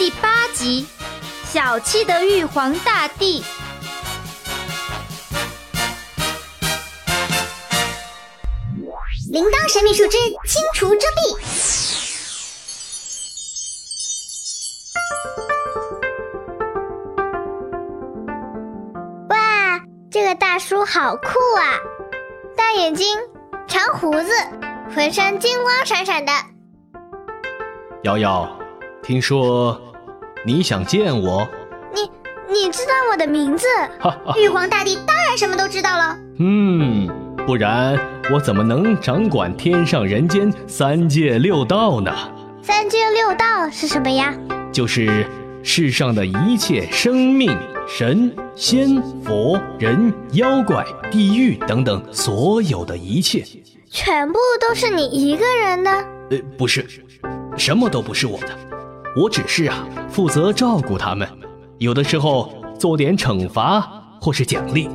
第八集：小气的玉皇大帝。铃铛神秘树枝清除遮蔽。哇，这个大叔好酷啊！大眼睛，长胡子，浑身金光闪闪的。瑶瑶，听说你想见我？你你知道我的名字？玉皇大帝当然什么都知道了。嗯，不然我怎么能掌管天上人间三界六道呢？三界六道是什么呀？就是世上的一切生命、神仙、佛人、妖怪、地狱等等，所有的一切，全部都是你一个人的？呃，不是，什么都不是我的，我只是啊，负责照顾他们，有的时候做点惩罚或是奖励。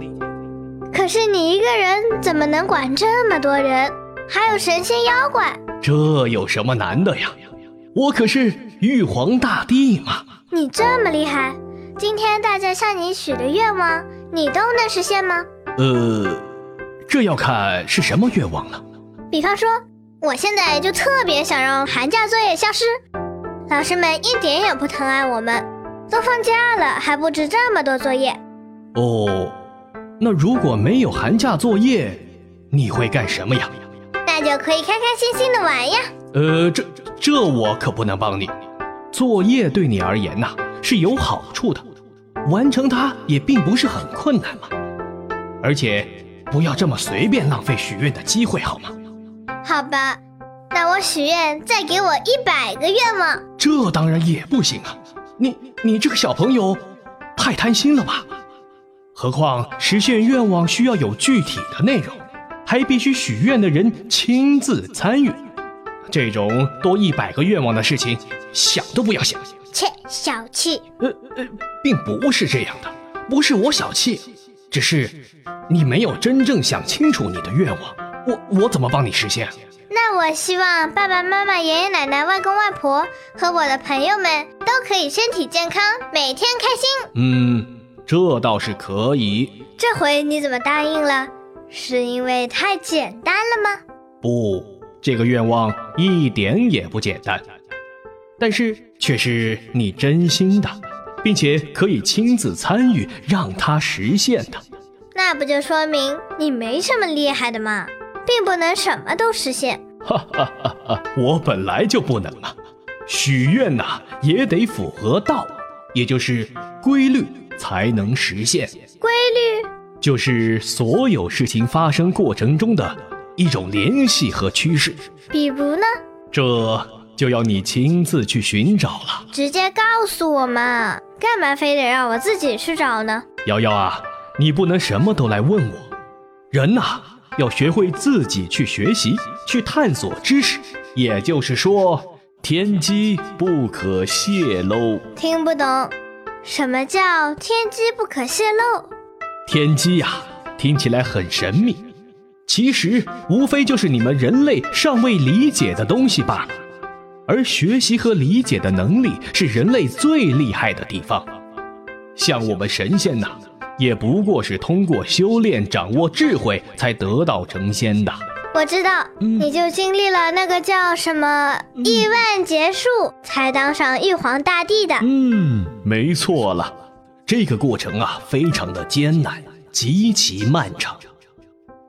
可是你一个人怎么能管这么多人？还有神仙妖怪？这有什么难的呀？我可是玉皇大帝嘛！你这么厉害，今天大家向你许的愿望，你都能实现吗？呃，这要看是什么愿望了。比方说，我现在就特别想让寒假作业消失，老师们一点也不疼爱我们，都放假了还布置这么多作业。哦，那如果没有寒假作业，你会干什么呀？那就可以开开心心的玩呀。呃，这这我可不能帮你。作业对你而言呐是有好处的，完成它也并不是很困难嘛。而且不要这么随便浪费许愿的机会，好吗？好吧，那我许愿再给我一百个愿望。这当然也不行啊！你你这个小朋友太贪心了吧？何况实现愿望需要有具体的内容，还必须许愿的人亲自参与。这种多一百个愿望的事情，想都不要想。切，小气。呃呃，并不是这样的，不是我小气，只是你没有真正想清楚你的愿望，我我怎么帮你实现？那我希望爸爸妈妈、爷爷奶奶、外公外婆和我的朋友们都可以身体健康，每天开心。嗯，这倒是可以。这回你怎么答应了？是因为太简单了吗？不。这个愿望一点也不简单，但是却是你真心的，并且可以亲自参与让它实现的。那不就说明你没什么厉害的吗？并不能什么都实现。哈哈哈哈！我本来就不能啊！许愿呐，也得符合道，也就是规律才能实现。规律就是所有事情发生过程中的。一种联系和趋势，比如呢？这就要你亲自去寻找了。直接告诉我嘛，干嘛非得让我自己去找呢？瑶瑶啊，你不能什么都来问我。人呐，要学会自己去学习，去探索知识。也就是说，天机不可泄露。听不懂，什么叫天机不可泄露？天机呀，听起来很神秘。其实无非就是你们人类尚未理解的东西罢了，而学习和理解的能力是人类最厉害的地方。像我们神仙呐，也不过是通过修炼、掌握智慧才得道成仙的。我知道，你就经历了那个叫什么亿万劫数，才当上玉皇大帝的。嗯，没错了。这个过程啊，非常的艰难，极其漫长。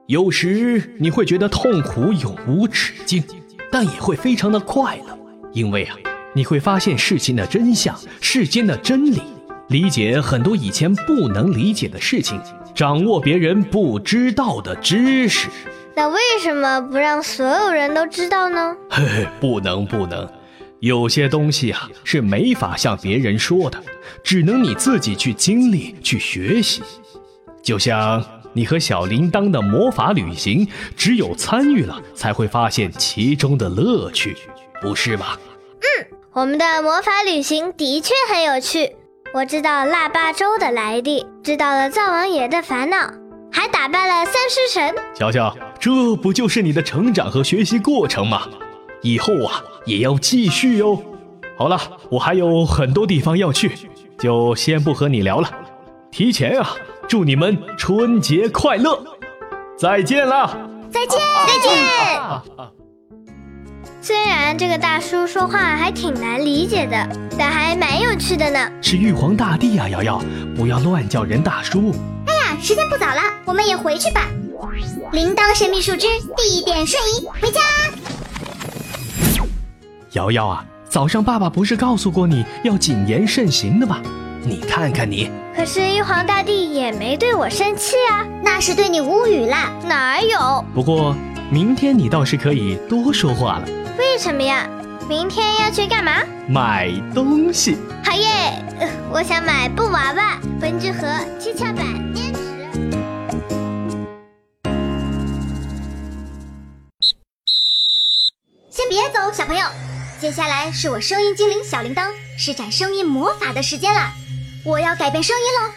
有时你会觉得痛苦永无止境，但也会非常的快乐，因为啊，你会发现事情的真相、世间的真理，理解很多以前不能理解的事情，掌握别人不知道的知识。那为什么不让所有人都知道呢？嘿嘿，不能不能，有些东西啊是没法向别人说的，只能你自己去经历、去学习，就像。你和小铃铛的魔法旅行，只有参与了才会发现其中的乐趣，不是吗？嗯，我们的魔法旅行的确很有趣。我知道腊八粥的来历，知道了灶王爷的烦恼，还打败了三尸神。瞧瞧，这不就是你的成长和学习过程吗？以后啊，也要继续哟。好了，我还有很多地方要去，就先不和你聊了。提前啊，祝你们春节快乐！再见啦，再见，再见。虽然这个大叔说话还挺难理解的，但还蛮有趣的呢。是玉皇大帝啊，瑶瑶，不要乱叫人大叔。哎呀，时间不早了，我们也回去吧。铃铛神秘树枝，地点瞬移，回家。瑶瑶啊，早上爸爸不是告诉过你要谨言慎行的吗？你看看你。可是玉皇大帝也没对我生气啊，那是对你无语了。哪有？不过明天你倒是可以多说话了。为什么呀？明天要去干嘛？买东西。好耶！我想买布娃娃、文具盒、七巧板、电池。先别走，小朋友。接下来是我声音精灵小铃铛施展声音魔法的时间了，我要改变声音喽，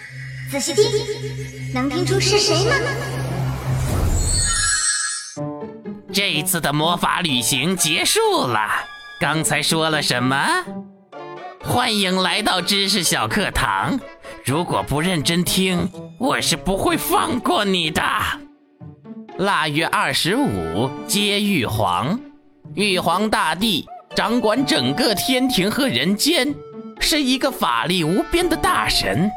仔细听，能听出是谁吗？一次的魔法旅行结束了，刚才说了什么？欢迎来到知识小课堂，如果不认真听，我是不会放过你的。腊月二十五接玉皇，玉皇大帝。掌管整个天庭和人间，是一个法力无边的大神。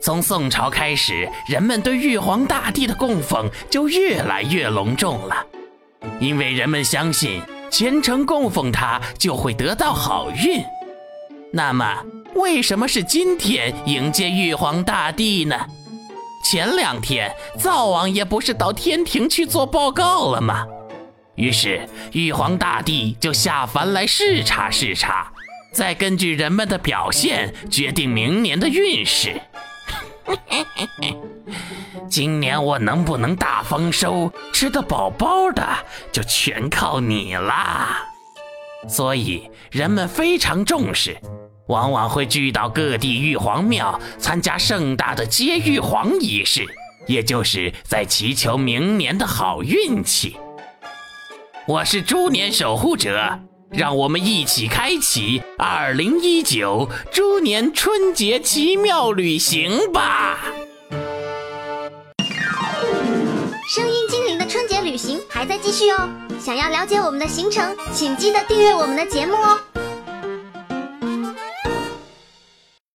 从宋朝开始，人们对玉皇大帝的供奉就越来越隆重了，因为人们相信虔诚供奉他就会得到好运。那么，为什么是今天迎接玉皇大帝呢？前两天灶王爷不是到天庭去做报告了吗？于是，玉皇大帝就下凡来视察视察，再根据人们的表现决定明年的运势。今年我能不能大丰收，吃得饱饱的，就全靠你啦。所以，人们非常重视，往往会聚到各地玉皇庙参加盛大的接玉皇仪式，也就是在祈求明年的好运气。我是猪年守护者，让我们一起开启二零一九猪年春节奇妙旅行吧！续哦，想要了解我们的行程，请记得订阅我们的节目哦。